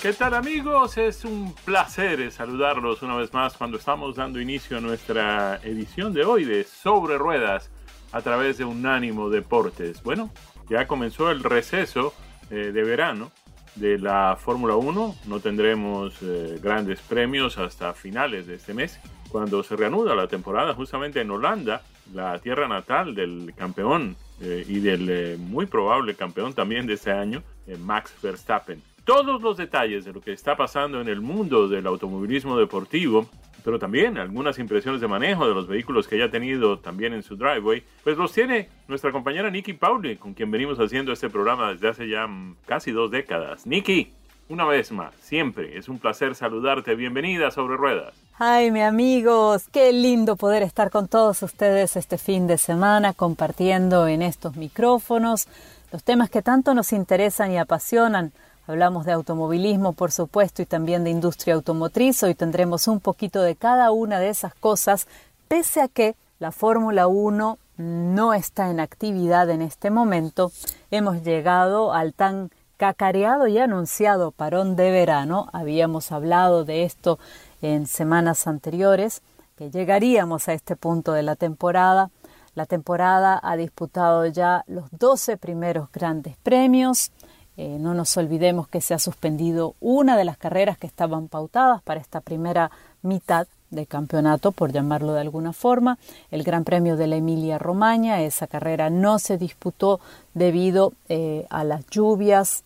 ¿Qué tal amigos? Es un placer saludarlos una vez más cuando estamos dando inicio a nuestra edición de hoy de Sobre Ruedas a través de Unánimo Deportes. Bueno, ya comenzó el receso eh, de verano de la Fórmula 1. No tendremos eh, grandes premios hasta finales de este mes, cuando se reanuda la temporada justamente en Holanda, la tierra natal del campeón eh, y del muy probable campeón también de este año, Max Verstappen todos los detalles de lo que está pasando en el mundo del automovilismo deportivo, pero también algunas impresiones de manejo de los vehículos que haya tenido también en su driveway, pues los tiene nuestra compañera Nikki Pauli, con quien venimos haciendo este programa desde hace ya casi dos décadas. Nikki, una vez más, siempre es un placer saludarte. Bienvenida sobre ruedas. Ay, mi amigos, qué lindo poder estar con todos ustedes este fin de semana compartiendo en estos micrófonos los temas que tanto nos interesan y apasionan Hablamos de automovilismo, por supuesto, y también de industria automotriz. Hoy tendremos un poquito de cada una de esas cosas, pese a que la Fórmula 1 no está en actividad en este momento. Hemos llegado al tan cacareado y anunciado parón de verano. Habíamos hablado de esto en semanas anteriores, que llegaríamos a este punto de la temporada. La temporada ha disputado ya los 12 primeros grandes premios. Eh, no nos olvidemos que se ha suspendido una de las carreras que estaban pautadas para esta primera mitad de campeonato, por llamarlo de alguna forma, el Gran Premio de la Emilia Romagna. Esa carrera no se disputó debido eh, a las lluvias,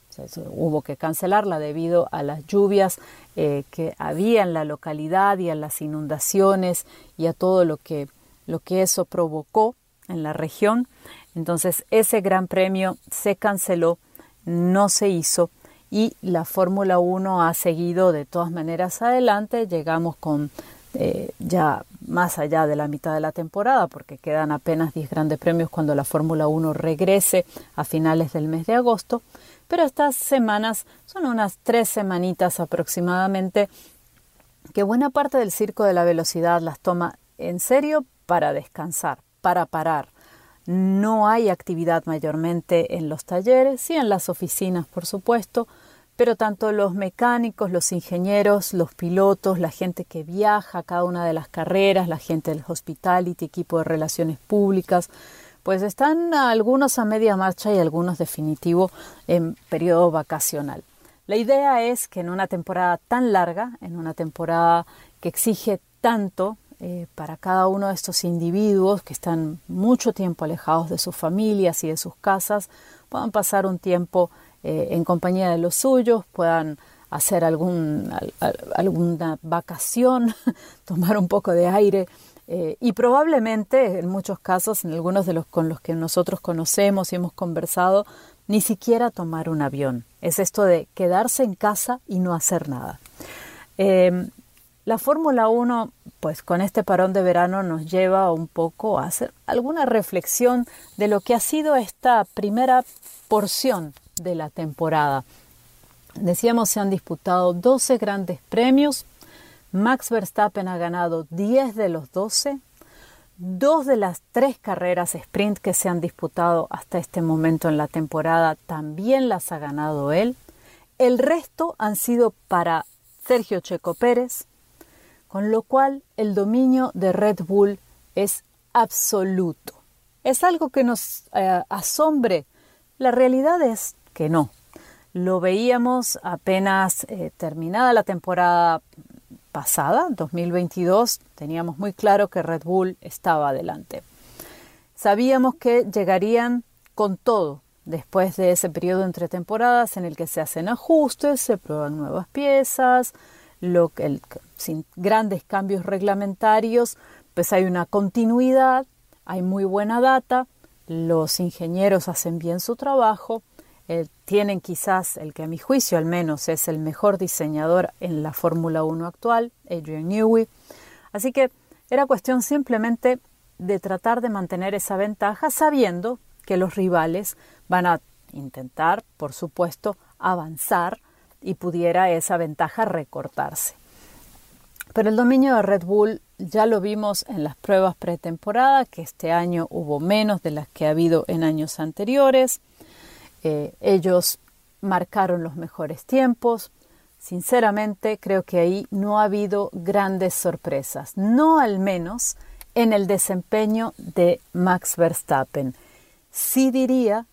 hubo que cancelarla debido a las lluvias eh, que había en la localidad y a las inundaciones y a todo lo que, lo que eso provocó en la región. Entonces ese Gran Premio se canceló no se hizo y la Fórmula 1 ha seguido de todas maneras adelante. Llegamos con eh, ya más allá de la mitad de la temporada porque quedan apenas 10 grandes premios cuando la Fórmula 1 regrese a finales del mes de agosto. Pero estas semanas son unas tres semanitas aproximadamente que buena parte del circo de la velocidad las toma en serio para descansar, para parar, no hay actividad mayormente en los talleres, sí en las oficinas, por supuesto, pero tanto los mecánicos, los ingenieros, los pilotos, la gente que viaja a cada una de las carreras, la gente del hospitality, equipo de relaciones públicas, pues están algunos a media marcha y algunos definitivo en periodo vacacional. La idea es que en una temporada tan larga, en una temporada que exige tanto, eh, para cada uno de estos individuos que están mucho tiempo alejados de sus familias y de sus casas, puedan pasar un tiempo eh, en compañía de los suyos, puedan hacer algún, alguna vacación, tomar un poco de aire eh, y probablemente en muchos casos, en algunos de los con los que nosotros conocemos y hemos conversado, ni siquiera tomar un avión. Es esto de quedarse en casa y no hacer nada. La Fórmula 1, pues con este parón de verano nos lleva un poco a hacer alguna reflexión de lo que ha sido esta primera porción de la temporada. Decíamos, se han disputado 12 grandes premios. Max Verstappen ha ganado 10 de los 12. Dos de las tres carreras sprint que se han disputado hasta este momento en la temporada también las ha ganado él. El resto han sido para Sergio Checo Pérez, con lo cual el dominio de Red Bull es absoluto. ¿Es algo que nos eh, asombre? La realidad es que no. lo veíamos apenas eh, terminada la temporada pasada, 2022, teníamos muy claro que Red Bull estaba adelante. Sabíamos que llegarían con todo después de ese periodo entre temporadas en el que se hacen ajustes, se prueban nuevas piezas, lo, sin grandes cambios reglamentarios, pues hay una continuidad, hay muy buena data, los ingenieros hacen bien su trabajo, eh, tienen quizás el que a mi juicio al menos es el mejor diseñador en la Fórmula 1 actual, Adrian Newey. Así que era cuestión simplemente de tratar de mantener esa ventaja sabiendo que los rivales van a intentar, por supuesto, avanzar y pudiera esa ventaja recortarse. Pero el dominio de Red Bull ya lo vimos en las pruebas pretemporada, que este año hubo menos de las que ha habido en años anteriores. Eh, ellos marcaron los mejores tiempos. Sinceramente, creo que ahí no ha habido grandes sorpresas, no al menos en el desempeño de Max Verstappen. Sí diría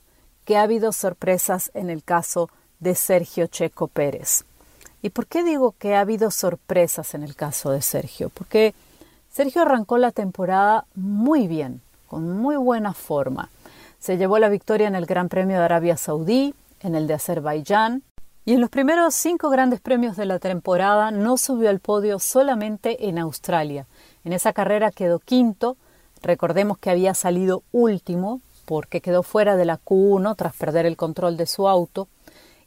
que ha habido sorpresas en el caso de Sergio Checo Pérez. ¿Y por qué digo que ha habido sorpresas en el caso de Sergio? Porque Sergio arrancó la temporada muy bien, con muy buena forma. Se llevó la victoria en el Gran Premio de Arabia Saudí, en el de Azerbaiyán, y en los primeros cinco grandes premios de la temporada no subió al podio solamente en Australia. En esa carrera quedó quinto, recordemos que había salido último porque quedó fuera de la Q1 tras perder el control de su auto,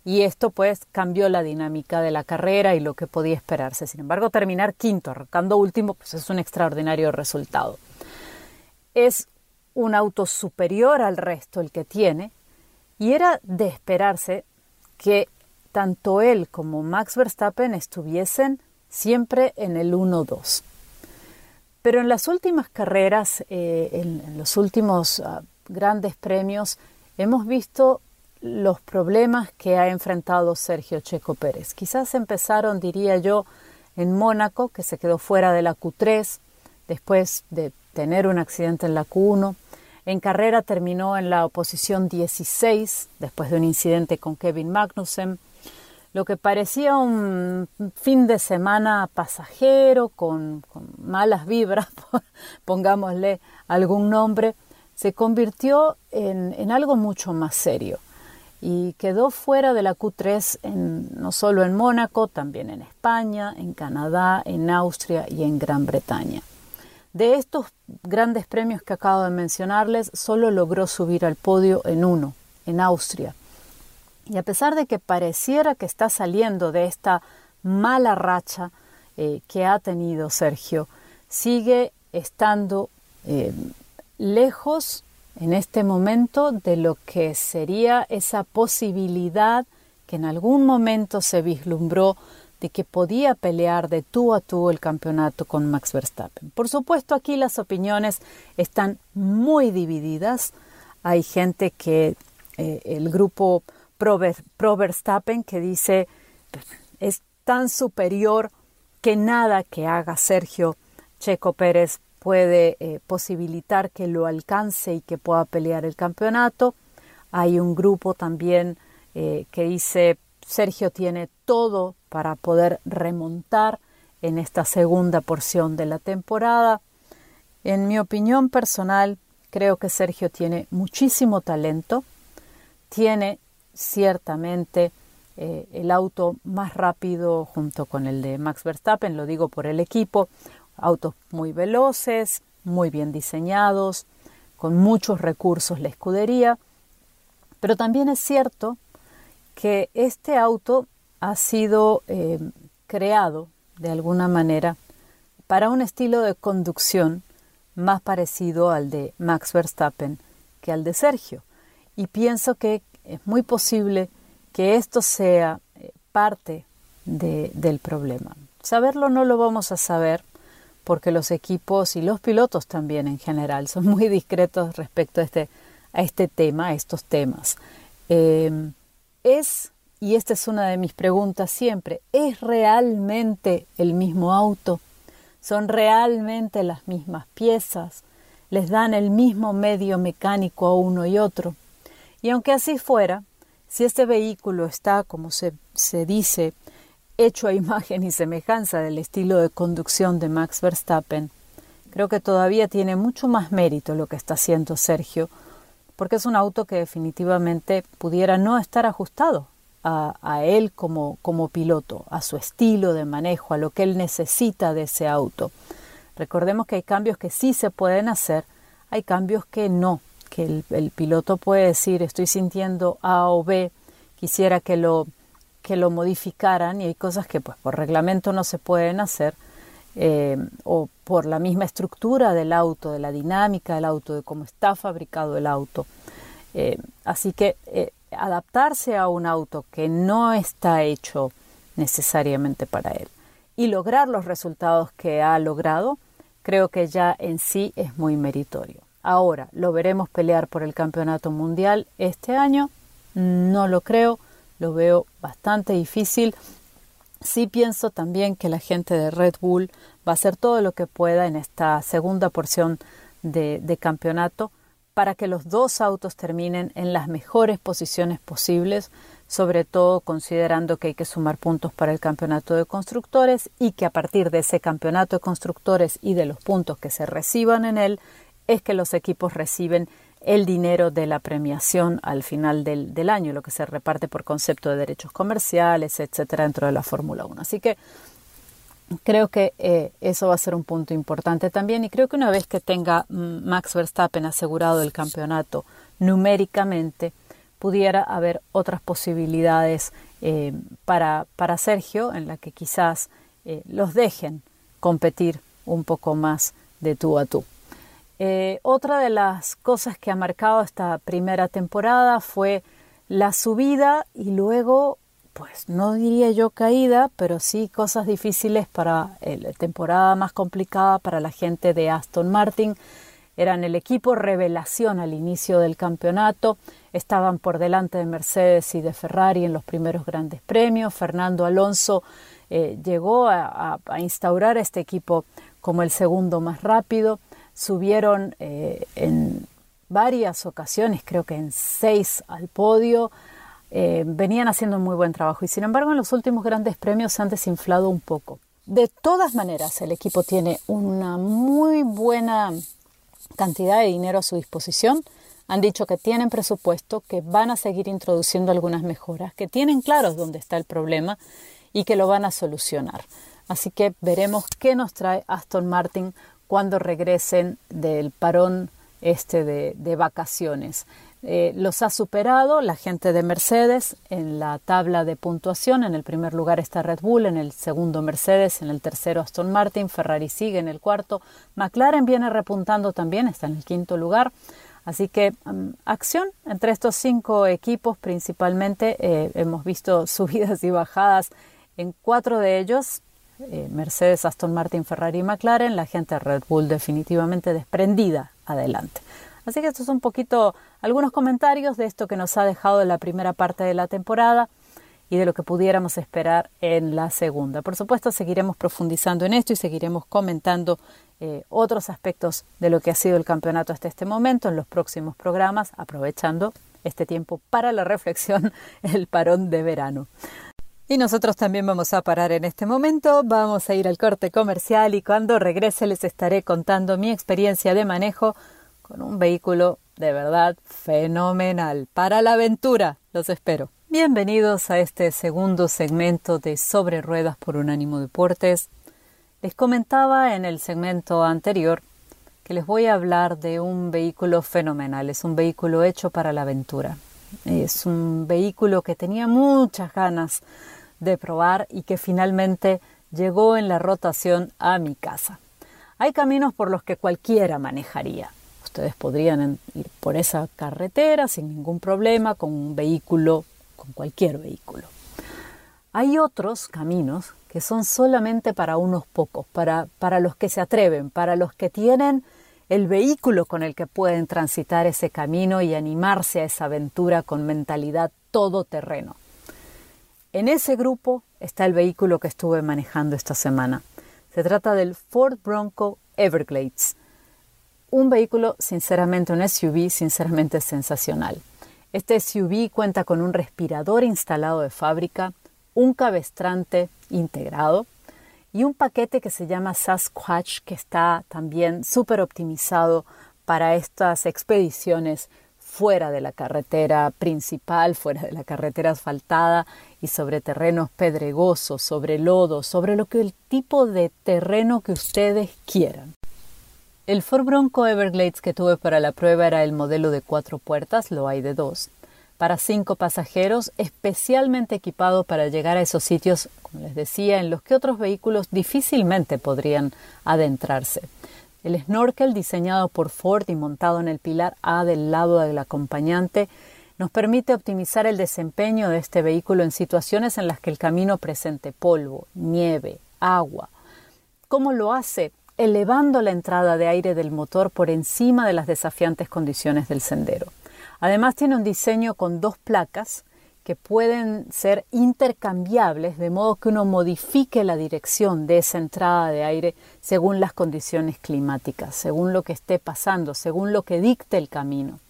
y esto pues cambió la dinámica de la carrera y lo que podía esperarse. Sin embargo, terminar quinto, arrancando último, pues es un extraordinario resultado. Es un auto superior al resto el que tiene, y era de esperarse que tanto él como Max Verstappen estuviesen siempre en el 1-2. Pero en las últimas carreras, eh, en, los últimos ah, grandes premios, hemos visto los problemas que ha enfrentado Sergio Checo Pérez. Quizás empezaron, diría yo, en Mónaco, que se quedó fuera de la Q3, después de tener un accidente en la Q1. En carrera terminó en la posición 16 después de un incidente con Kevin Magnussen. Lo que parecía un fin de semana pasajero con, malas vibras, pongámosle algún nombre, se convirtió en, algo mucho más serio y quedó fuera de la Q3 no solo en Mónaco, también en España, en Canadá, en Austria y en Gran Bretaña. De estos grandes premios que acabo de mencionarles, solo logró subir al podio en uno, en Austria. Y a pesar de que pareciera que está saliendo de esta mala racha eh, que ha tenido Sergio, sigue estando eh, lejos en este momento de lo que sería esa posibilidad que en algún momento se vislumbró de que podía pelear de tú a tú el campeonato con Max Verstappen. Por supuesto, aquí las opiniones están muy divididas. Hay gente que eh, el grupo pro, pro Verstappen que dice es tan superior que nada que haga Sergio Checo Pérez puede eh, posibilitar que lo alcance y que pueda pelear el campeonato. Hay un grupo también eh, que dice Sergio tiene todo para poder remontar en esta segunda porción de la temporada. En mi opinión personal, creo que Sergio tiene muchísimo talento, tiene ciertamente eh, el auto más rápido junto con el de Max Verstappen, lo digo por el equipo, autos muy veloces, muy bien diseñados, con muchos recursos la escudería, pero también es cierto que este auto ha sido eh, creado de alguna manera para un estilo de conducción más parecido al de Max Verstappen que al de Sergio. Y pienso que es muy posible que esto sea eh, parte del problema. Saberlo no lo vamos a saber porque los equipos y los pilotos también en general son muy discretos respecto a este, a este tema, a estos temas. Eh, ¿Es, y esta es una de mis preguntas siempre, ¿es realmente el mismo auto? ¿Son realmente las mismas piezas? ¿Les dan el mismo medio mecánico a uno y otro? Y aunque así fuera, si este vehículo está, como se, se dice, hecho a imagen y semejanza del estilo de conducción de Max Verstappen, creo que todavía tiene mucho más mérito lo que está haciendo Sergio, porque es un auto que definitivamente pudiera no estar ajustado a, él como, como piloto, a su estilo de manejo, a lo que él necesita de ese auto. Recordemos que hay cambios que sí se pueden hacer, hay cambios que no, que el, el piloto puede decir estoy sintiendo A o B, quisiera que lo, que lo modificaran y hay cosas que pues por reglamento no se pueden hacer eh, o por la misma estructura del auto, de la dinámica del auto, de cómo está fabricado el auto. Eh, así que eh, adaptarse a un auto que no está hecho necesariamente para él y lograr los resultados que ha logrado, creo que ya en sí es muy meritorio. Ahora, ¿lo veremos pelear por el campeonato mundial este año? No lo creo, lo veo bastante difícil. Sí pienso también que la gente de Red Bull va a hacer todo lo que pueda en esta segunda porción de, campeonato para que los dos autos terminen en las mejores posiciones posibles, sobre todo considerando que hay que sumar puntos para el campeonato de constructores y que a partir de ese campeonato de constructores y de los puntos que se reciban en él, es que los equipos reciben el dinero de la premiación al final del, año, lo que se reparte por concepto de derechos comerciales, etcétera, dentro de la Fórmula 1. Así que Creo que eh, eso va a ser un punto importante también y creo que una vez que tenga mm, Max Verstappen asegurado el campeonato numéricamente, pudiera haber otras posibilidades eh, para, para, Sergio en la que quizás eh, los dejen competir un poco más de tú a tú. Otra de las cosas que ha marcado esta primera temporada fue la subida y luego pues no diría yo caída, pero sí cosas difíciles para la temporada más complicada para la gente de Aston Martin. Eran el equipo revelación al inicio del campeonato, estaban por delante de Mercedes y de Ferrari en los primeros grandes premios. Fernando Alonso eh, llegó a, instaurar este equipo como el segundo más rápido. Subieron eh, en varias ocasiones, creo que en seis al podio. Eh, venían haciendo un muy buen trabajo y sin embargo en los últimos grandes premios se han desinflado un poco. De todas maneras, el equipo tiene una muy buena cantidad de dinero a su disposición. Han dicho que tienen presupuesto, que van a seguir introduciendo algunas mejoras, que tienen claros dónde está el problema y que lo van a solucionar. Así que veremos qué nos trae Aston Martin cuando regresen del parón este de, vacaciones. Eh, los ha superado la gente de Mercedes en la tabla de puntuación. En el primer lugar está Red Bull, en el segundo Mercedes, en el tercero Aston Martin, Ferrari sigue en el cuarto, McLaren viene repuntando también, está en el quinto lugar. Así que um, acción entre estos cinco equipos principalmente. Eh, hemos visto subidas y bajadas en cuatro de ellos. Eh, Mercedes, Aston Martin, Ferrari y McLaren. La gente de Red Bull definitivamente desprendida adelante. Así que estos son un poquito algunos comentarios de esto que nos ha dejado la primera parte de la temporada y de lo que pudiéramos esperar en la segunda. Por supuesto, seguiremos profundizando en esto y seguiremos comentando eh, otros aspectos de lo que ha sido el campeonato hasta este momento en los próximos programas, aprovechando este tiempo para la reflexión, el parón de verano. Y nosotros también vamos a parar en este momento, vamos a ir al corte comercial y cuando regrese les estaré contando mi experiencia de manejo con un vehículo de verdad fenomenal. Para la aventura, los espero. Bienvenidos a este segundo segmento de Sobre Ruedas por Unánimo Deportes. Les comentaba en el segmento anterior que les voy a hablar de un vehículo fenomenal. Es un vehículo hecho para la aventura. Es un vehículo que tenía muchas ganas de probar y que finalmente llegó en la rotación a mi casa. Hay caminos por los que cualquiera manejaría, Ustedes podrían ir por esa carretera sin ningún problema, con un vehículo, con cualquier vehículo. Hay otros caminos que son solamente para unos pocos, para, para los que se atreven, para los que tienen el vehículo con el que pueden transitar ese camino y animarse a esa aventura con mentalidad todoterreno. En ese grupo está el vehículo que estuve manejando esta semana. Se trata del Ford Bronco Everglades, un vehículo, sinceramente, un SUV, sinceramente sensacional. Este SUV cuenta con un respirador instalado de fábrica, un cabestrante integrado y un paquete que se llama Sasquatch que está también súper optimizado para estas expediciones fuera de la carretera principal, fuera de la carretera asfaltada y sobre terrenos pedregosos, sobre lodo, sobre lo que el tipo de terreno que ustedes quieran. El Ford Bronco Everglades que tuve para la prueba era el modelo de cuatro puertas, lo hay de dos, para cinco pasajeros, especialmente equipado para llegar a esos sitios, como les decía, en los que otros vehículos difícilmente podrían adentrarse. El snorkel diseñado por Ford y montado en el pilar A del lado del acompañante nos permite optimizar el desempeño de este vehículo en situaciones en las que el camino presente polvo, nieve, agua. ¿Cómo lo hace? elevando la entrada de aire del motor por encima de las desafiantes condiciones del sendero. Además tiene un diseño con dos placas que pueden ser intercambiables de modo que uno modifique la dirección de esa entrada de aire según las condiciones climáticas, según lo que esté pasando, según lo que dicte el camino.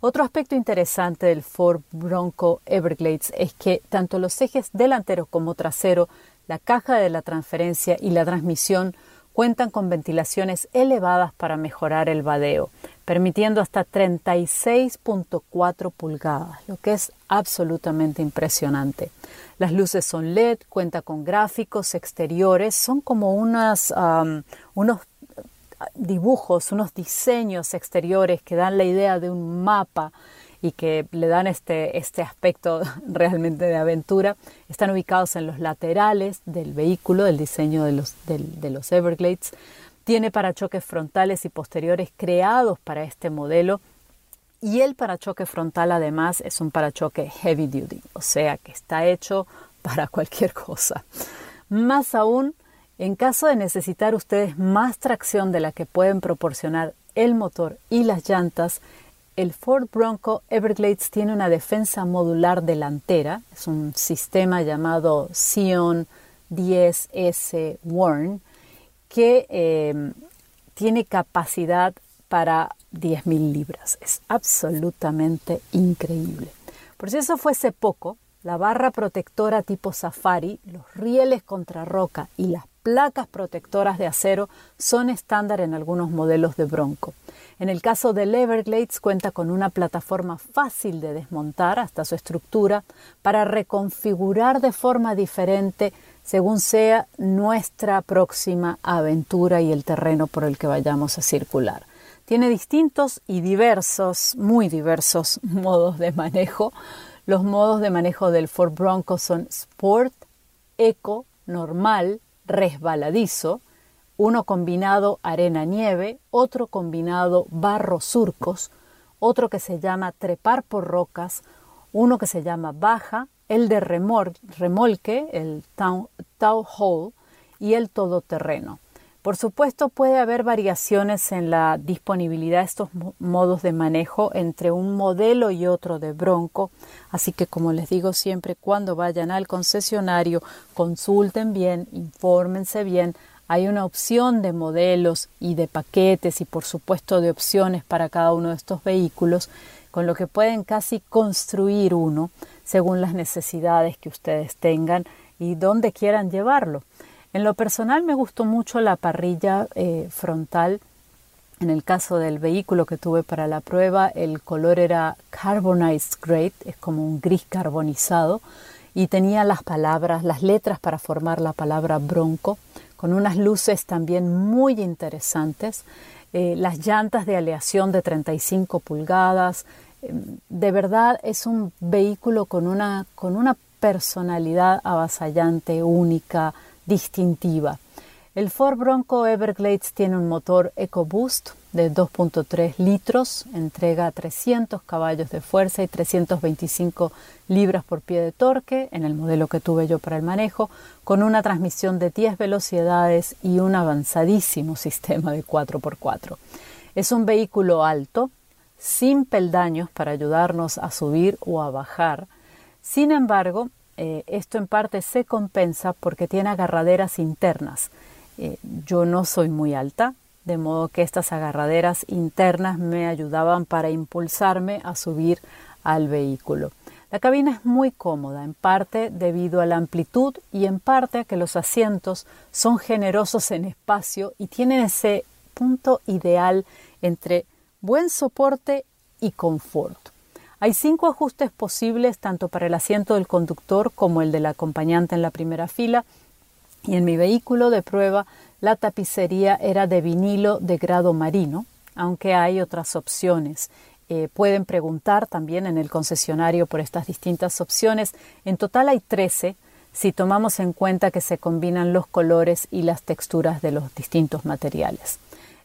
Otro aspecto interesante del Ford Bronco Everglades es que tanto los ejes delantero como trasero, la caja de la transferencia y la transmisión cuentan con ventilaciones elevadas para mejorar el vadeo, permitiendo hasta 36.4 pulgadas, lo que es absolutamente impresionante. Las luces son LED, cuenta con gráficos exteriores, son como unos dibujos, unos diseños exteriores que dan la idea de un mapa y que le dan este, este aspecto realmente de aventura. Están ubicados en los laterales del vehículo, del diseño de los, de los Everglades. Tiene parachoques frontales y posteriores creados para este modelo y el parachoque frontal además es un parachoque heavy duty, o sea que está hecho para cualquier cosa. Más aún, en caso de necesitar ustedes más tracción de la que pueden proporcionar el motor y las llantas, el Ford Bronco Everglades tiene una defensa modular delantera, es un sistema llamado Sion 10S Warn, que eh, tiene capacidad para 10.000 libras. Es absolutamente increíble. Por si eso fuese poco, la barra protectora tipo Safari, los rieles contra roca y las placas protectoras de acero son estándar en algunos modelos de Bronco. En el caso del Everglades cuenta con una plataforma fácil de desmontar hasta su estructura para reconfigurar de forma diferente según sea nuestra próxima aventura y el terreno por el que vayamos a circular. Tiene distintos y diversos, muy diversos modos de manejo. Los modos de manejo del Ford Bronco son Sport, Eco, Normal, Resbaladizo, uno combinado arena-nieve, otro combinado barro-surcos, otro que se llama trepar por rocas, uno que se llama baja, el de remolque, el tow hole y el todoterreno. Por supuesto, puede haber variaciones en la disponibilidad de estos modos de manejo entre un modelo y otro de Bronco, así que como les digo siempre, cuando vayan al concesionario, consulten bien, infórmense bien, hay una opción de modelos y de paquetes y por supuesto de opciones para cada uno de estos vehículos, con lo que pueden casi construir uno según las necesidades que ustedes tengan y dónde quieran llevarlo. En lo personal me gustó mucho la parrilla eh, frontal. En el caso del vehículo que tuve para la prueba, el color era Carbonized Grey, es como un gris carbonizado, y tenía las palabras, las letras para formar la palabra bronco con unas luces también muy interesantes, eh, las llantas de aleación de 35 pulgadas. Em, de verdad es un vehículo con una, con una personalidad avasallante, única, distintiva. El Ford Bronco Everglades tiene un motor EcoBoost de 2.3 litros, entrega 300 caballos de fuerza y 325 libras por pie de torque en el modelo que tuve yo para el manejo, con una transmisión de 10 velocidades y un avanzadísimo sistema de 4x4. Es un vehículo alto, sin peldaños para ayudarnos a subir o a bajar. Sin embargo, eh, esto en parte se compensa porque tiene agarraderas internas eh, yo no soy muy alta, de modo que estas agarraderas internas me ayudaban para impulsarme a subir al vehículo. La cabina es muy cómoda, en parte debido a la amplitud y en parte a que los asientos son generosos en espacio y tienen ese punto ideal entre buen soporte y confort. Hay cinco ajustes posibles tanto para el asiento del conductor como el del acompañante en la primera fila y en mi vehículo de prueba la tapicería era de vinilo de grado marino, aunque hay otras opciones. Eh, pueden preguntar también en el concesionario por estas distintas opciones. En total hay 13 si tomamos en cuenta que se combinan los colores y las texturas de los distintos materiales.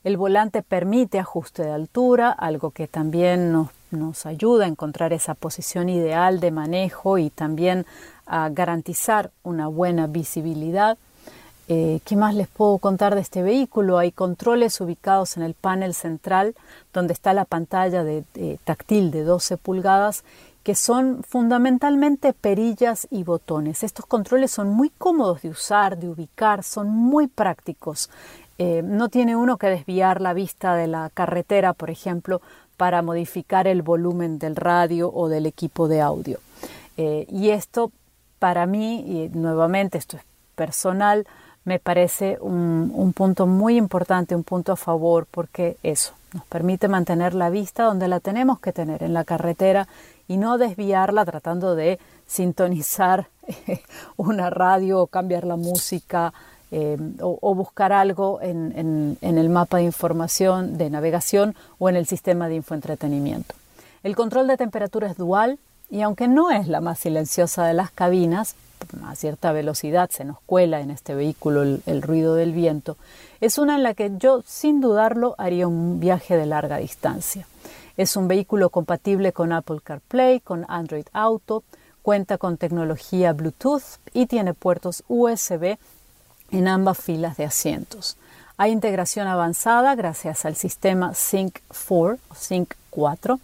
El volante permite ajuste de altura, algo que también nos, nos ayuda a encontrar esa posición ideal de manejo y también a garantizar una buena visibilidad. Eh, ¿Qué más les puedo contar de este vehículo? Hay controles ubicados en el panel central, donde está la pantalla de, táctil de 12 pulgadas, que son fundamentalmente perillas y botones. Estos controles son muy cómodos de usar, de ubicar, son muy prácticos. Eh, no tiene uno que desviar la vista de la carretera, por ejemplo, para modificar el volumen del radio o del equipo de audio. Eh, y esto, para mí, y nuevamente esto es personal, me parece un, punto muy importante, un punto a favor, porque eso nos permite mantener la vista donde la tenemos que tener, en la carretera, y no desviarla tratando de sintonizar una radio o cambiar la música eh, o, buscar algo en, en el mapa de información de navegación o en el sistema de infoentretenimiento. El control de temperatura es dual y aunque no es la más silenciosa de las cabinas, a cierta velocidad se nos cuela en este vehículo el, ruido del viento, es una en la que yo sin dudarlo haría un viaje de larga distancia. Es un vehículo compatible con Apple CarPlay, con Android Auto, cuenta con tecnología Bluetooth y tiene puertos USB en ambas filas de asientos. Hay integración avanzada gracias al sistema Sync 4 Sync 4.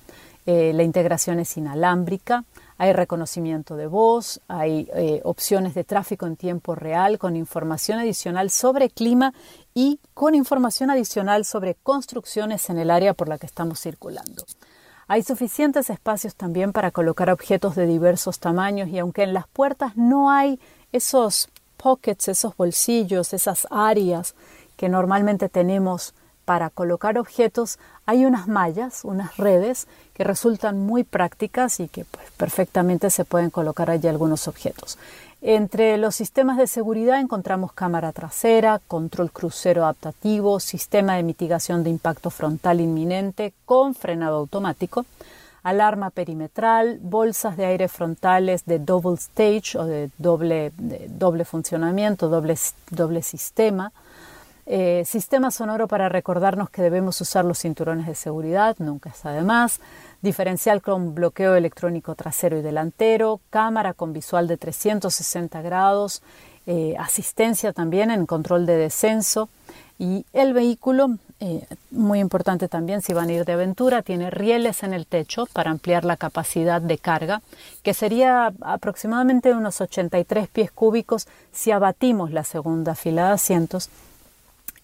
Eh, la integración es inalámbrica, hay reconocimiento de voz, hay eh, opciones de tráfico en tiempo real con información adicional sobre clima y con información adicional sobre construcciones en el área por la que estamos circulando. Hay suficientes espacios también para colocar objetos de diversos tamaños y aunque en las puertas no hay esos pockets, esos bolsillos, esas áreas que normalmente tenemos para colocar objetos hay unas mallas, unas redes que resultan muy prácticas y que pues, perfectamente se pueden colocar allí algunos objetos. Entre los sistemas de seguridad encontramos cámara trasera, control crucero adaptativo, sistema de mitigación de impacto frontal inminente con frenado automático, alarma perimetral, bolsas de aire frontales de double stage o de doble, doble funcionamiento, doble, doble sistema, eh, sistema sonoro para recordarnos que debemos usar los cinturones de seguridad, nunca está de más. Diferencial con bloqueo electrónico trasero y delantero. Cámara con visual de 360 grados. Eh, asistencia también en control de descenso. Y el vehículo, eh, muy importante también si van a ir de aventura, tiene rieles en el techo para ampliar la capacidad de carga, que sería aproximadamente unos 83 pies cúbicos si abatimos la segunda fila de asientos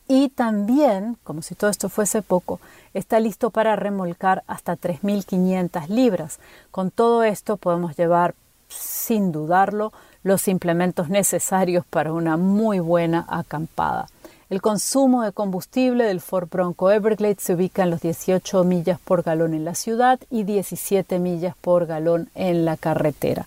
y también, como si todo esto fuese poco, está listo para remolcar hasta 3.500 libras. Con todo esto podemos llevar, sin dudarlo, los implementos necesarios para una muy buena acampada. El consumo de combustible del Ford Bronco Everglades se ubica en los 18 millas por galón en la ciudad y 17 millas por galón en la carretera.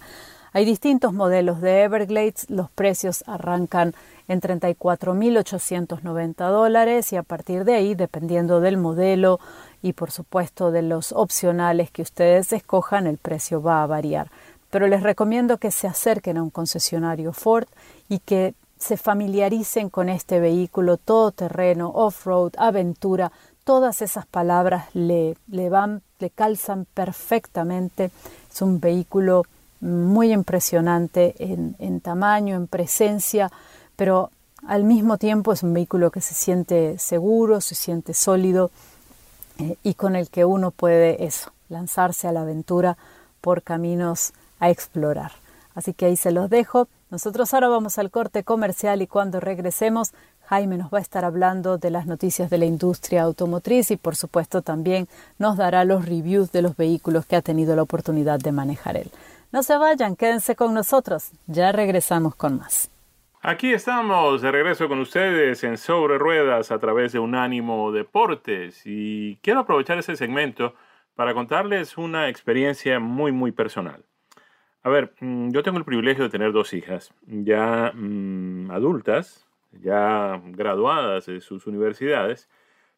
Hay distintos modelos de Everglades, los precios arrancan en 34.890 dólares y a partir de ahí, dependiendo del modelo y por supuesto de los opcionales que ustedes escojan, el precio va a variar. Pero les recomiendo que se acerquen a un concesionario Ford y que se familiaricen con este vehículo todoterreno, off-road, aventura, todas esas palabras le, le van, le calzan perfectamente. Es un vehículo muy impresionante en, en tamaño, en presencia, pero al mismo tiempo es un vehículo que se siente seguro, se siente sólido eh, y con el que uno puede eso, lanzarse a la aventura por caminos a explorar. Así que ahí se los dejo. Nosotros ahora vamos al corte comercial y cuando regresemos, Jaime nos va a estar hablando de las noticias de la industria automotriz y por supuesto también nos dará los reviews de los vehículos que ha tenido la oportunidad de manejar él. No se vayan, quédense con nosotros, ya regresamos con más. Aquí estamos de regreso con ustedes en Sobre Ruedas a través de Unánimo Deportes y quiero aprovechar ese segmento para contarles una experiencia muy muy personal. A ver, mm, yo tengo el privilegio de tener dos hijas ya mm, adultas, ya graduadas de sus universidades,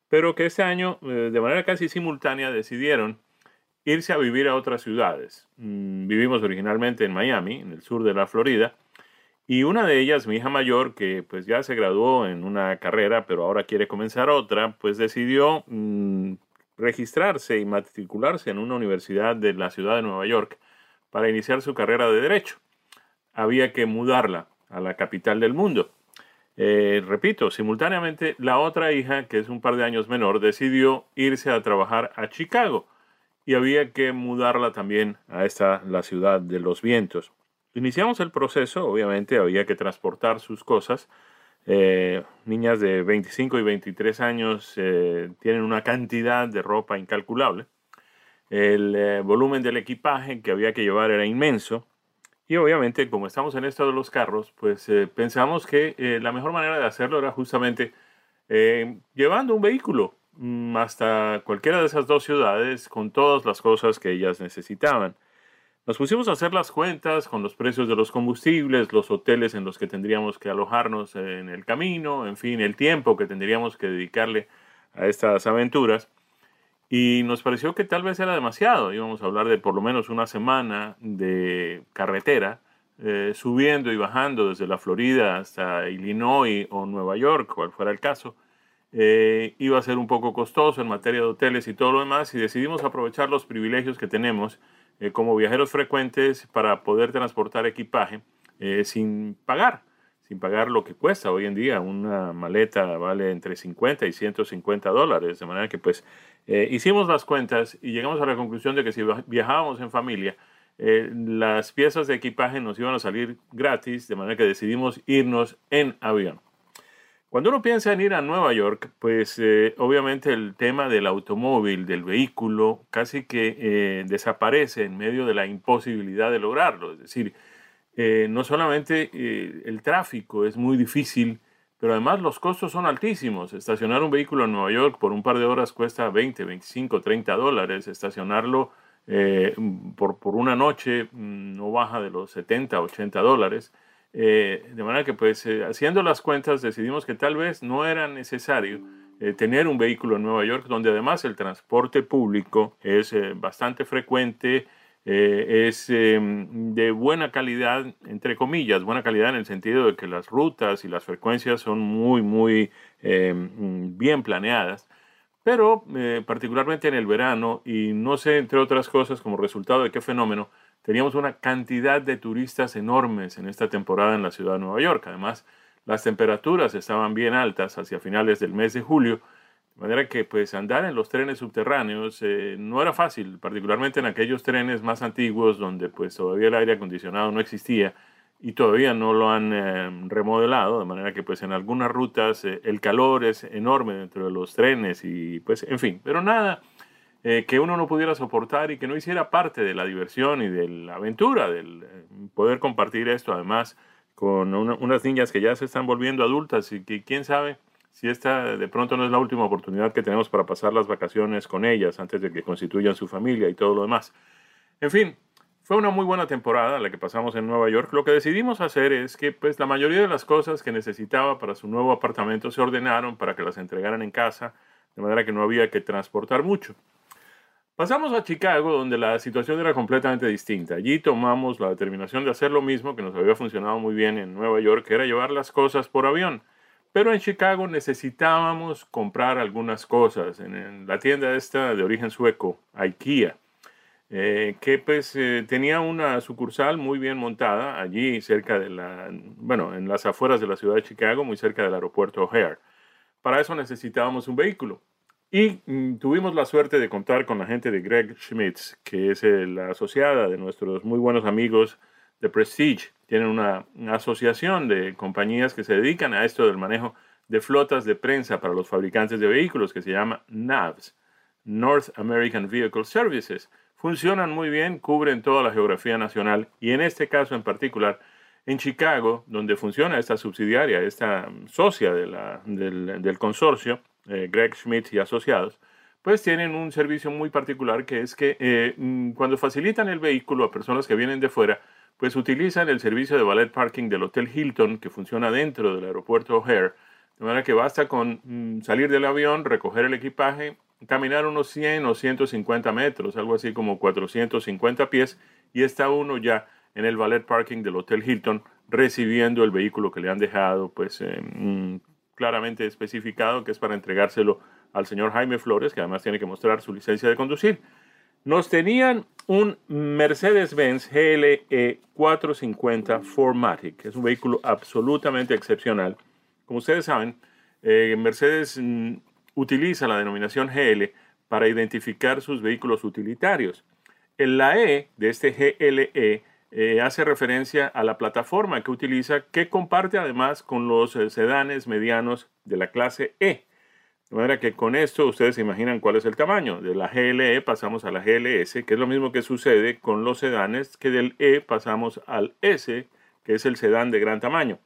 pero que este año, eh, de manera casi simultánea, decidieron irse a vivir a otras ciudades. Mm, vivimos originalmente en Miami, en el sur de la Florida, y una de ellas, mi hija mayor, que pues ya se graduó en una carrera, pero ahora quiere comenzar otra, pues decidió registrarse y matricularse en una universidad de la ciudad de Nueva York para iniciar su carrera de derecho. Había que mudarla a la capital del mundo. Eh, repito, simultáneamente la otra hija, que es un par de años menor, decidió irse a trabajar a Chicago y había que mudarla también a esta, la ciudad de los vientos. Iniciamos el proceso, obviamente había que transportar sus cosas. Eh, niñas de 25 y 23 años eh, tienen una cantidad de ropa incalculable. El volumen del equipaje que había que llevar era inmenso y obviamente, como estamos en esto de los carros, pues eh, pensamos que eh, la mejor manera de hacerlo era justamente eh, llevando un vehículo mm, hasta cualquiera de esas dos ciudades con todas las cosas que ellas necesitaban. Nos pusimos a hacer las cuentas con los precios de los combustibles, los hoteles en los que tendríamos que alojarnos en el camino, en fin, el tiempo que tendríamos que dedicarle a estas aventuras. Y nos pareció que tal vez era demasiado. Íbamos a hablar de por lo menos una semana de carretera, eh, subiendo y bajando desde la Florida hasta Illinois o Nueva York, cual fuera el caso. Eh, iba a ser un poco costoso en materia de hoteles y todo lo demás y decidimos aprovechar los privilegios que tenemos eh, como viajeros frecuentes para poder transportar equipaje sin pagar sin pagar lo que cuesta hoy en día. Una maleta vale entre 50 y 150 dólares, de manera que pues eh, hicimos las cuentas y llegamos a la conclusión de que si viajábamos en familia, eh, las piezas de equipaje nos iban a salir gratis, de manera que decidimos irnos en avión. Cuando uno piensa en ir a Nueva York, pues eh, obviamente el tema del automóvil, del vehículo, casi que desaparece en medio de la imposibilidad de lograrlo. Es decir, no solamente el tráfico es muy difícil, pero además los costos son altísimos. Estacionar un vehículo en Nueva York por un par de horas cuesta 20, 25, 30 dólares. Estacionarlo eh, por, por, una noche mm, no baja de los 70, 80 dólares. de manera que pues haciendo las cuentas decidimos que tal vez no era necesario tener un vehículo en Nueva York donde además el transporte público es bastante frecuente, eh, es em, de buena calidad, entre comillas, buena calidad en el sentido de que las rutas y las frecuencias son muy, muy em, bien planeadas, pero eh, particularmente en el verano, y no sé, entre otras cosas, como resultado de qué fenómeno, teníamos una cantidad de turistas enormes en esta temporada en la ciudad de Nueva York. Además, las temperaturas estaban bien altas hacia finales del mes de julio, de manera que pues andar en los trenes subterráneos eh, no era fácil, particularmente en aquellos trenes más antiguos donde pues todavía el aire acondicionado no existía y todavía no lo han eh, remodelado, de manera que pues en algunas rutas eh, el calor es enorme dentro de los trenes y pues en fin, pero nada que uno no pudiera soportar y que no hiciera parte de la diversión y de la aventura, del poder compartir esto además con unas niñas que ya se están volviendo adultas y que quién sabe si esta de pronto no es la última oportunidad que tenemos para pasar las vacaciones con ellas antes de que constituyan su familia y todo lo demás. En fin, fue una muy buena temporada la que pasamos en Nueva York. Lo que decidimos hacer es que pues la mayoría de las cosas que necesitaba para su nuevo apartamento se ordenaron para que las entregaran en casa, de manera que no había que transportar mucho. Pasamos a Chicago, donde la situación era completamente distinta. Allí tomamos la determinación de hacer lo mismo que nos había funcionado muy bien en Nueva York, que era llevar las cosas por avión. Pero en Chicago necesitábamos comprar algunas cosas. En, la tienda esta de origen sueco, IKEA, eh, que pues eh, tenía una sucursal muy bien montada allí cerca de la, bueno, en las afueras de la ciudad de Chicago, muy cerca del aeropuerto O'Hare. Para eso necesitábamos un vehículo. Y mm, tuvimos la suerte de contar con la gente de Greg Schmitz, que es la asociada de nuestros muy buenos amigos de Prestige tienen una, asociación de compañías que se dedican a esto del manejo de flotas de prensa para los fabricantes de vehículos que se llama NAVS, North American Vehicle Services. Funcionan muy bien, cubren toda la geografía nacional y en este caso en particular, en Chicago, donde funciona esta subsidiaria, esta socia del, consorcio, eh, Greg Schmidt y Asociados, pues tienen un servicio muy particular que es que eh, mm, cuando facilitan el vehículo a personas que vienen de fuera, pues utilizan el servicio de valet parking del Hotel Hilton que funciona dentro del aeropuerto O'Hare, de manera que basta con mm, salir del avión, recoger el equipaje, caminar unos 100 o 150 metros, algo así como 450 pies, y está uno ya en el valet parking del Hotel Hilton recibiendo el vehículo que le han dejado, pues eh, mm, claramente especificado que es para entregárselo al señor Jaime Flores, que además tiene que mostrar su licencia de conducir. Nos tenían un Mercedes-Benz GLE 450 Formatic, es un vehículo absolutamente excepcional. Como ustedes saben, eh, Mercedes mm, utiliza la denominación GL para identificar sus vehículos utilitarios. El la E de este GLE eh, hace referencia a la plataforma que utiliza, que comparte además con los eh, sedanes medianos de la clase E. De manera que con esto ustedes se imaginan cuál es el tamaño. De la GLE pasamos a la GLS, que es lo mismo que sucede con los sedanes, que del E pasamos al S, que es el sedán de gran tamaño.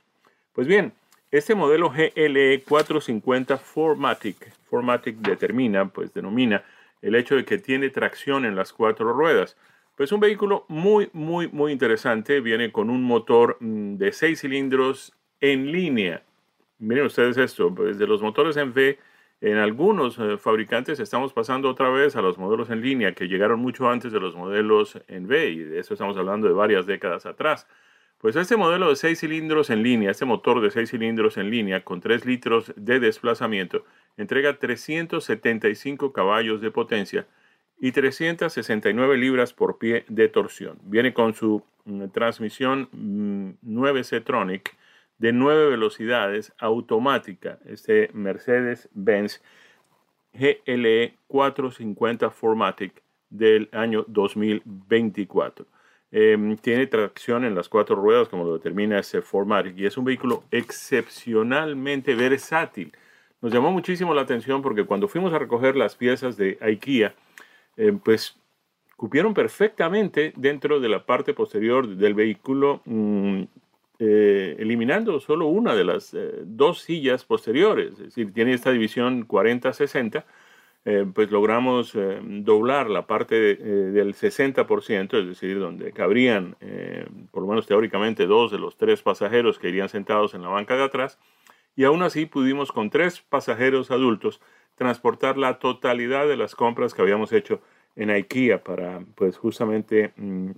Pues bien, este modelo GLE 450 Formatic, Formatic determina, pues denomina el hecho de que tiene tracción en las cuatro ruedas. Pues un vehículo muy, muy, muy interesante. Viene con un motor mm, de seis cilindros en línea. Miren ustedes esto, pues los motores en V en algunos eh, fabricantes estamos pasando otra vez a los modelos en línea que llegaron mucho antes de los modelos en V y de eso estamos hablando de varias décadas atrás. Pues este modelo de 6 cilindros en línea, este motor de 6 cilindros en línea con 3 litros de desplazamiento, entrega 375 caballos de potencia y 369 libras por pie de torsión. Viene con su mm, transmisión 9C mm, Tronic de nueve velocidades automática, este Mercedes-Benz GLE 450 Formatic del año 2024. Em, tiene tracción en las cuatro ruedas, como lo determina ese Formatic, y es un vehículo excepcionalmente versátil. Nos llamó muchísimo la atención porque cuando fuimos a recoger las piezas de IKEA, em, pues cupieron perfectamente dentro de la parte posterior del vehículo. Mm, eh, eliminando solo una de las eh, dos sillas posteriores, es decir, tiene esta división 40-60, eh, pues logramos doblar la parte del 60%, es decir, donde cabrían, por lo menos teóricamente, dos de los tres pasajeros que irían sentados en la banca de atrás, y aún así pudimos con tres pasajeros adultos transportar la totalidad de las compras que habíamos hecho en IKEA para, pues justamente, mm,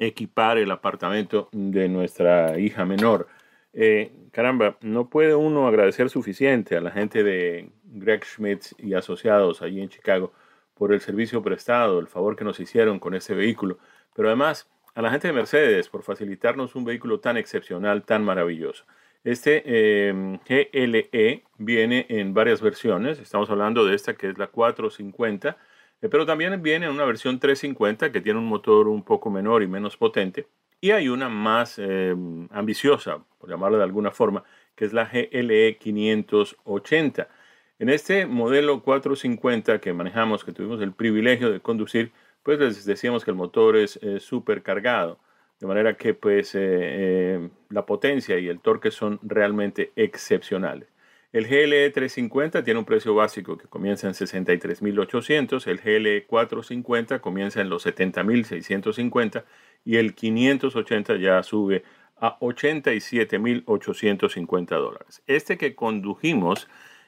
equipar el apartamento de nuestra hija menor. Eh, caramba, no puede uno agradecer suficiente a la gente de Greg Schmidt y asociados allí en Chicago por el servicio prestado, el favor que nos hicieron con ese vehículo, pero además a la gente de Mercedes por facilitarnos un vehículo tan excepcional, tan maravilloso. Este eh, GLE viene en varias versiones, estamos hablando de esta que es la 450, eh, pero también viene una versión 350 que tiene un motor un poco menor y menos potente. Y hay una más eh, ambiciosa, por llamarla de alguna forma, que es la GLE 580. En este modelo 450 que manejamos, que tuvimos el privilegio de conducir, pues les decíamos que el motor es súper cargado. De manera que pues eh, la potencia y el torque son realmente excepcionales. El GLE 350 tiene un precio básico que comienza en 63.800, el GLE 450 comienza en los 70.650 y el 580 ya sube a 87.850 dólares. Este que condujimos,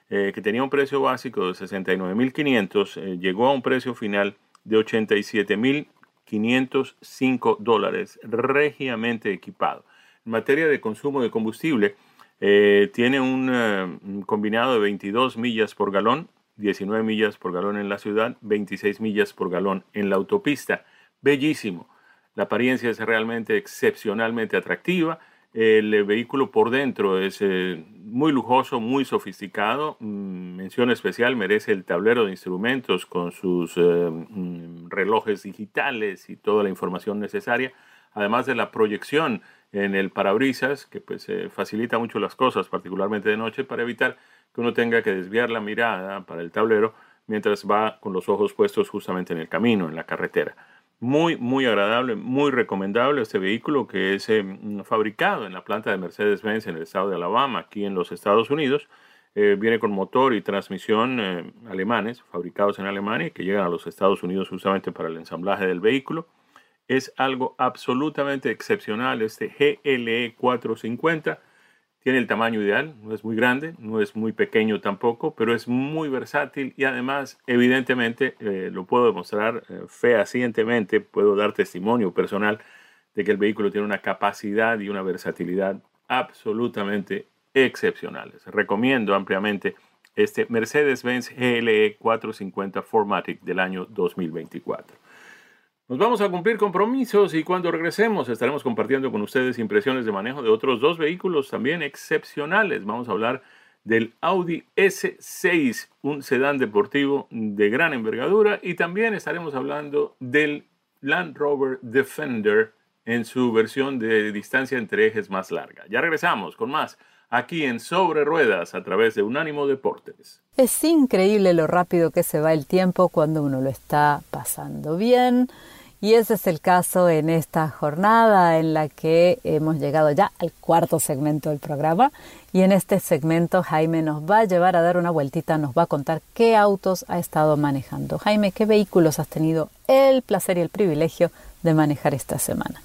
eh, que tenía un precio básico de 69.500, eh, llegó a un precio final de 87.505 dólares, regiamente equipado. En materia de consumo de combustible, eh, tiene eh, un combinado de 22 millas por galón, 19 millas por galón en la ciudad, 26 millas por galón en la autopista. Bellísimo. La apariencia es realmente excepcionalmente atractiva. El eh, vehículo por dentro es muy lujoso, muy sofisticado. Mm, mención especial merece el tablero de instrumentos con sus mm, relojes digitales y toda la información necesaria, además de la proyección en el parabrisas, que pues eh, facilita mucho las cosas, particularmente de noche, para evitar que uno tenga que desviar la mirada para el tablero mientras va con los ojos puestos justamente en el camino, en la carretera. Muy, muy agradable, muy recomendable este vehículo que es eh, fabricado en la planta de Mercedes-Benz en el estado de Alabama, aquí en los Estados Unidos. Eh, viene con motor y transmisión alemanes, fabricados en Alemania, que llegan a los Estados Unidos justamente para el ensamblaje del vehículo. Es algo absolutamente excepcional este GLE 450. Tiene el tamaño ideal, no es muy grande, no es muy pequeño tampoco, pero es muy versátil y además, evidentemente, eh, lo puedo demostrar eh, fehacientemente, puedo dar testimonio personal de que el vehículo tiene una capacidad y una versatilidad absolutamente excepcionales. Recomiendo ampliamente este Mercedes-Benz GLE 450 Formatic del año 2024. Nos vamos a cumplir compromisos y cuando regresemos estaremos compartiendo con ustedes impresiones de manejo de otros dos vehículos también excepcionales. Vamos a hablar del Audi S6, un sedán deportivo de gran envergadura y también estaremos hablando del Land Rover Defender en su versión de distancia entre ejes más larga. Ya regresamos con más aquí en Sobre Ruedas a través de Unánimo Deportes. Es increíble lo rápido que se va el tiempo cuando uno lo está pasando bien y ese es el caso en esta jornada en la que hemos llegado ya al cuarto segmento del programa. Y en este segmento Jaime nos va a llevar a dar una vueltita, nos va a contar qué autos ha estado manejando. Jaime, ¿qué vehículos has tenido el placer y el privilegio de manejar esta semana?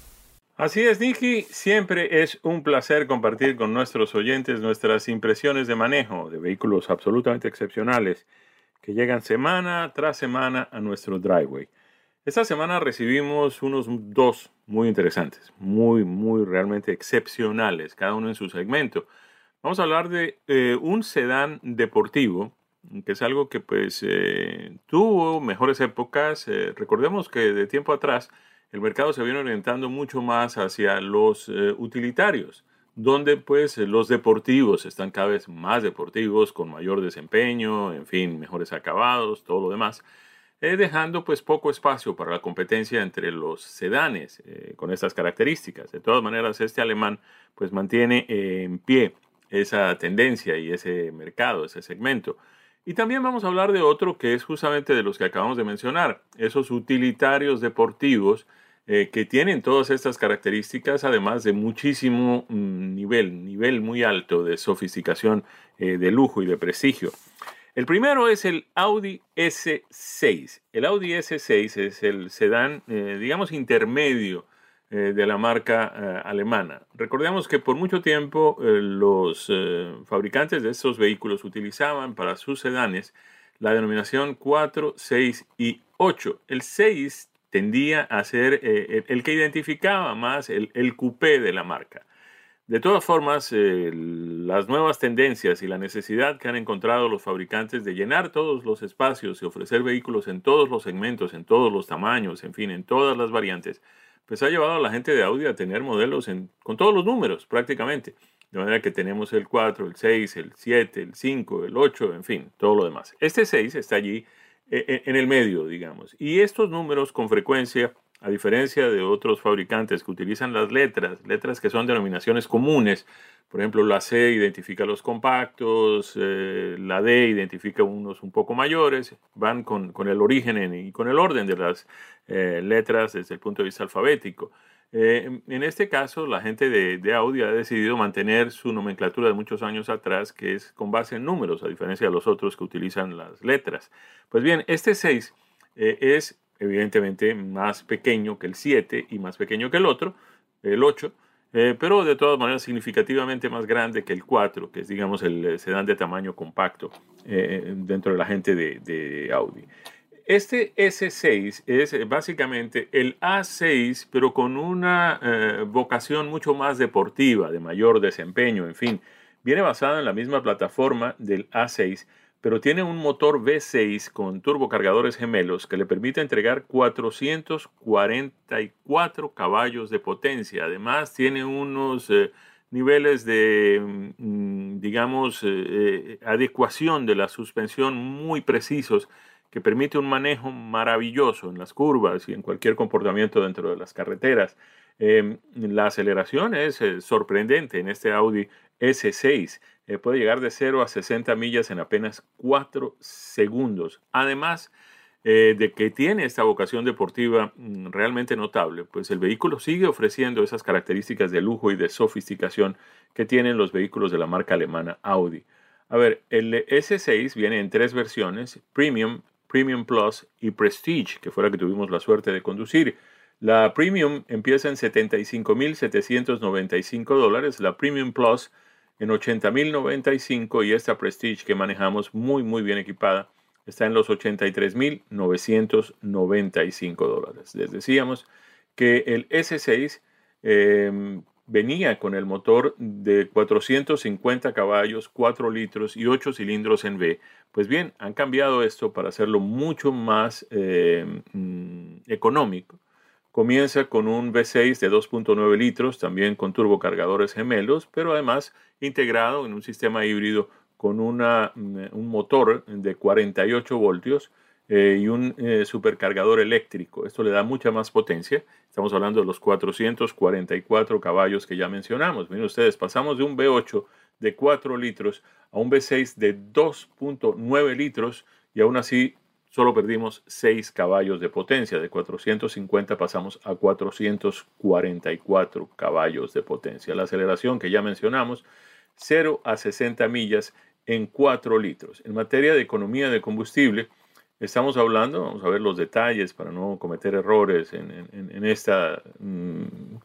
Así es, Nicky. Siempre es un placer compartir con nuestros oyentes nuestras impresiones de manejo de vehículos absolutamente excepcionales que llegan semana tras semana a nuestro driveway. Esta semana recibimos unos dos muy interesantes, muy, muy realmente excepcionales, cada uno en su segmento. Vamos a hablar de eh, un sedán deportivo, que es algo que pues eh, tuvo mejores épocas. Eh, recordemos que de tiempo atrás el mercado se viene orientando mucho más hacia los utilitarios, donde pues los deportivos están cada vez más deportivos, con mayor desempeño, en fin, mejores acabados, todo lo demás. Eh, dejando pues poco espacio para la competencia entre los sedanes eh, con estas características. De todas maneras, este alemán pues mantiene eh, en pie esa tendencia y ese mercado, ese segmento. Y también vamos a hablar de otro que es justamente de los que acabamos de mencionar, esos utilitarios deportivos que tienen todas estas características, además de muchísimo mm, nivel, nivel muy alto de sofisticación, de lujo y de prestigio. El primero es el Audi S6. El Audi S6 es el sedán, eh, digamos, intermedio eh, de la marca eh, alemana. Recordemos que por mucho tiempo los fabricantes de estos vehículos utilizaban para sus sedanes la denominación 4, 6 y 8. El 6 tendía a ser el que identificaba más el, el coupé de la marca. De todas formas, eh, las nuevas tendencias y la necesidad que han encontrado los fabricantes de llenar todos los espacios y ofrecer vehículos en todos los segmentos, en todos los tamaños, en fin, en todas las variantes, pues ha llevado a la gente de Audi a tener modelos con todos los números prácticamente. De manera que tenemos el 4, el 6, el 7, el 5, el 8, en fin, todo lo demás. Este 6 está allí eh, eh, en el medio, digamos. Y estos números con frecuencia a diferencia de otros fabricantes que utilizan las letras, letras que son denominaciones comunes, por ejemplo, la C identifica los compactos, eh, la D identifica unos un poco mayores, van con, el origen y con el orden de las eh, letras desde el punto de vista alfabético. Eh, en este caso, la gente de, de, Audi ha decidido mantener su nomenclatura de muchos años atrás, que es con base en números, a diferencia de los otros que utilizan las letras. Pues bien, este 6 es evidentemente más pequeño que el 7 y más pequeño que el otro, el 8, eh, pero de todas maneras significativamente más grande que el 4, que es digamos el sedán de tamaño compacto eh, dentro de la gente de, Audi. Este S6 es básicamente el A6, pero con una eh, vocación mucho más deportiva, de mayor desempeño, en fin. Viene basado en la misma plataforma del A6, pero tiene un motor V6 con turbocargadores gemelos que le permite entregar 444 caballos de potencia. Además, tiene unos eh, niveles de, mm, digamos, eh, eh, adecuación de la suspensión muy precisos que permite un manejo maravilloso en las curvas y en cualquier comportamiento dentro de las carreteras. Em, la aceleración es eh, sorprendente en este Audi S6. Eh, puede llegar de 0 a 60 millas en apenas 4 segundos. Además eh, de que tiene esta vocación deportiva mm, realmente notable, pues el vehículo sigue ofreciendo esas características de lujo y de sofisticación que tienen los vehículos de la marca alemana Audi. A ver, el S6 viene en tres versiones, Premium, Premium Plus y Prestige, que fue la que tuvimos la suerte de conducir. La Premium empieza en 75.795 dólares, la Premium Plus en 80.095 y esta Prestige que manejamos muy muy bien equipada está en los 83.995 dólares. Les decíamos que el S6 em, venía con el motor de 450 caballos, 4 litros y 8 cilindros en V. Pues bien, han cambiado esto para hacerlo mucho más em, mm, económico Comienza con un V6 de 2.9 litros, también con turbocargadores gemelos, pero además integrado en un sistema híbrido con mm, un motor de 48 voltios eh, y un eh, supercargador eléctrico. Esto le da mucha más potencia. Estamos hablando de los 444 caballos que ya mencionamos. Miren ustedes, pasamos de un V8 de 4 litros a un V6 de 2.9 litros y aún así solo perdimos 6 caballos de potencia. De 450 pasamos a 444 caballos de potencia. La aceleración que ya mencionamos, 0 a 60 millas en 4 litros. En materia de economía de combustible, estamos hablando, vamos a ver los detalles para no cometer errores en, esta, mm,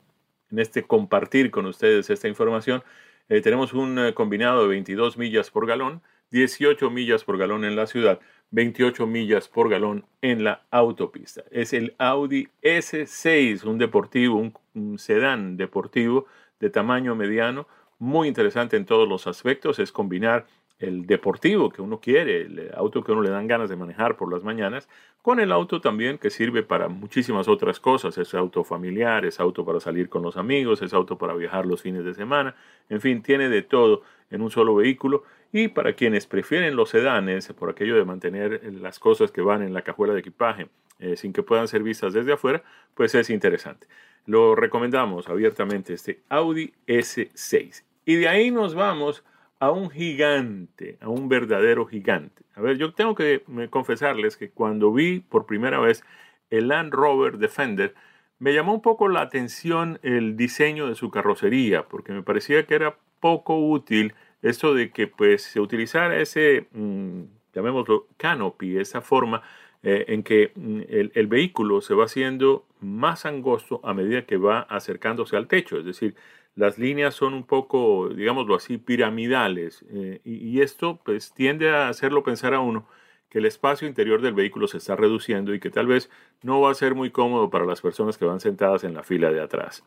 en este compartir con ustedes esta información. Eh, tenemos un eh, combinado de 22 millas por galón, 18 millas por galón en la ciudad, 28 millas por galón en la autopista. Es el Audi S6, un deportivo, un, sedán deportivo de tamaño mediano, muy interesante en todos los aspectos, es combinar el deportivo que uno quiere, el auto que uno le dan ganas de manejar por las mañanas, con el auto también que sirve para muchísimas otras cosas. Es auto familiar, es auto para salir con los amigos, es auto para viajar los fines de semana, en fin, tiene de todo en un solo vehículo y para quienes prefieren los sedanes, por aquello de mantener las cosas que van en la cajuela de equipaje eh, sin que puedan ser vistas desde afuera, pues es interesante. Lo recomendamos abiertamente este Audi S6. Y de ahí nos vamos a un gigante, a un verdadero gigante. A ver, yo tengo que confesarles que cuando vi por primera vez el Land Rover Defender, me llamó un poco la atención el diseño de su carrocería, porque me parecía que era poco útil esto de que pues se utilizara ese, mm, llamémoslo, canopy, esa forma eh, en que mm, el, vehículo se va haciendo más angosto a medida que va acercándose al techo, es decir, las líneas son un poco, digámoslo así, piramidales eh, y, esto pues tiende a hacerlo pensar a uno que el espacio interior del vehículo se está reduciendo y que tal vez no va a ser muy cómodo para las personas que van sentadas en la fila de atrás.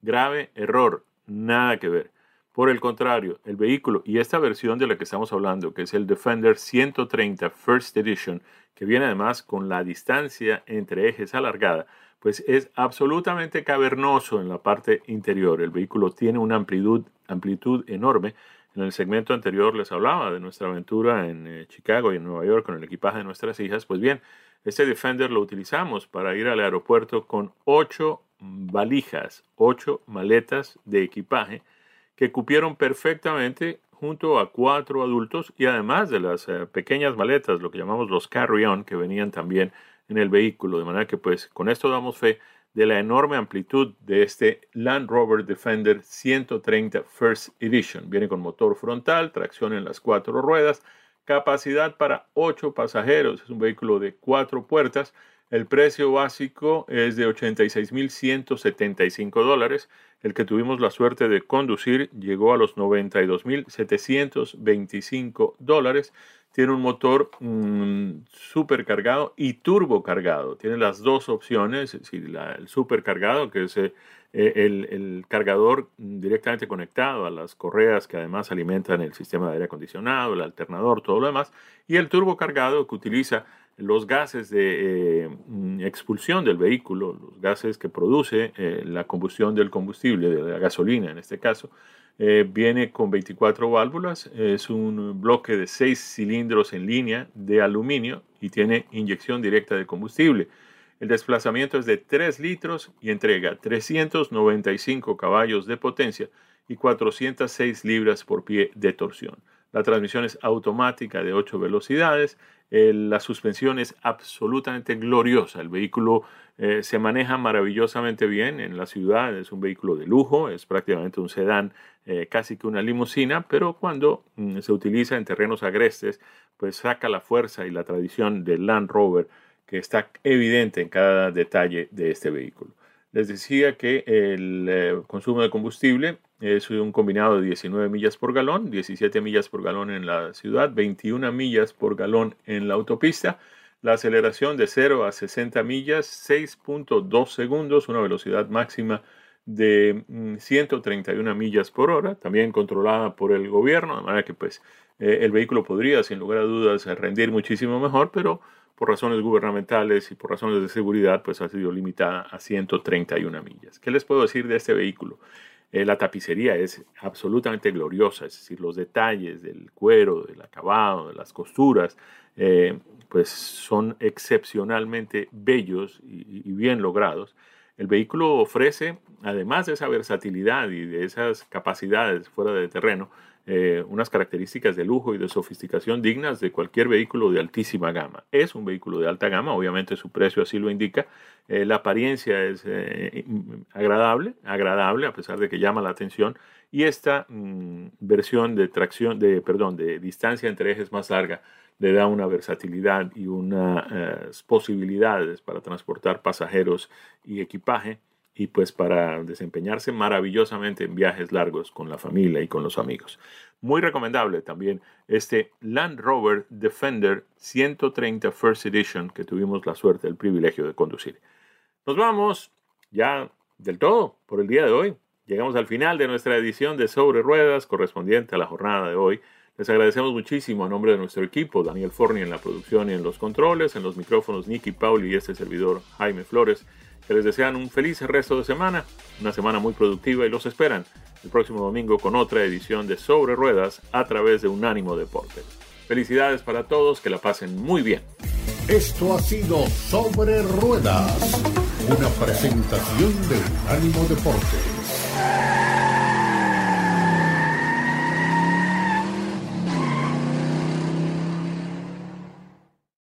Grave error, nada que ver. Por el contrario, el vehículo y esta versión de la que estamos hablando, que es el Defender 130 First Edition, que viene además con la distancia entre ejes alargada, pues es absolutamente cavernoso en la parte interior. El vehículo tiene una amplitud, enorme. En el segmento anterior les hablaba de nuestra aventura en eh, Chicago y en Nueva York con el equipaje de nuestras hijas. Pues bien, este Defender lo utilizamos para ir al aeropuerto con ocho valijas, ocho maletas de equipaje que cupieron perfectamente junto a cuatro adultos y además de las eh, pequeñas maletas, lo que llamamos los carry-on, que venían también en el vehículo. De manera que pues con esto damos fe de la enorme amplitud de este Land Rover Defender 130 First Edition. Viene con motor frontal, tracción en las cuatro ruedas, capacidad para ocho pasajeros. Es un vehículo de cuatro puertas el precio básico es de 86.175 dólares. El que tuvimos la suerte de conducir llegó a los 92.725 dólares. Tiene un motor mm, supercargado y turbocargado. Tiene las dos opciones, el supercargado, que es eh, el, el, cargador directamente conectado a las correas que además alimentan el sistema de aire acondicionado, el alternador, todo lo demás, y el turbocargado que utiliza los gases de eh, mm, expulsión del vehículo, los gases que produce eh, la combustión del combustible, de la gasolina en este caso, eh, viene con 24 válvulas, es un bloque de 6 cilindros en línea de aluminio y tiene inyección directa de combustible. El desplazamiento es de 3 litros y entrega 395 caballos de potencia y 406 libras por pie de torsión. La transmisión es automática de 8 velocidades. la suspensión es absolutamente gloriosa. El vehículo eh, se maneja maravillosamente bien en la ciudad. Es un vehículo de lujo, es prácticamente un sedán, eh, casi que una limusina, pero cuando mm, se utiliza en terrenos agrestes, pues saca la fuerza y la tradición del Land Rover que está evidente en cada detalle de este vehículo. Les decía que el eh, consumo de combustible es un combinado de 19 millas por galón, 17 millas por galón en la ciudad, 21 millas por galón en la autopista. La aceleración de 0 a 60 millas, 6.2 segundos, una velocidad máxima de 131 mm, millas por hora, también controlada por el gobierno, de manera que pues eh, el vehículo podría sin lugar a dudas rendir muchísimo mejor, pero por razones gubernamentales y por razones de seguridad, pues ha sido limitada a 131 millas. ¿Qué les puedo decir de este vehículo? Eh, la tapicería es absolutamente gloriosa, es decir, los detalles del cuero, del acabado, de las costuras, eh, pues son excepcionalmente bellos y bien logrados. El vehículo ofrece, además de esa versatilidad y de esas capacidades fuera de terreno, eh, unas características de lujo y de sofisticación dignas de cualquier vehículo de altísima gama. Es un vehículo de alta gama, obviamente su precio así lo indica. Eh, la apariencia es eh, agradable, agradable a pesar de que llama la atención. Y esta mm, versión de tracción, de, perdón, de distancia entre ejes más larga le da una versatilidad y unas posibilidades para transportar pasajeros y equipaje y pues para desempeñarse maravillosamente en viajes largos con la familia y con los amigos. Muy recomendable también este Land Rover Defender 130 First Edition que tuvimos la suerte, el privilegio de conducir. Nos vamos ya del todo por el día de hoy. Llegamos al final de nuestra edición de Sobre Ruedas correspondiente a la jornada de hoy. Les agradecemos muchísimo a nombre de nuestro equipo, Daniel Forni en la producción y en los controles, en los micrófonos Nicky Pauli y este servidor Jaime Flores que les desean un feliz resto de semana, una semana muy productiva y los esperan el próximo domingo con otra edición de Sobre Ruedas a través de Unánimo Deporte. Felicidades para todos, que la pasen muy bien. Esto ha sido Sobre Ruedas, una presentación de Unánimo Deportes.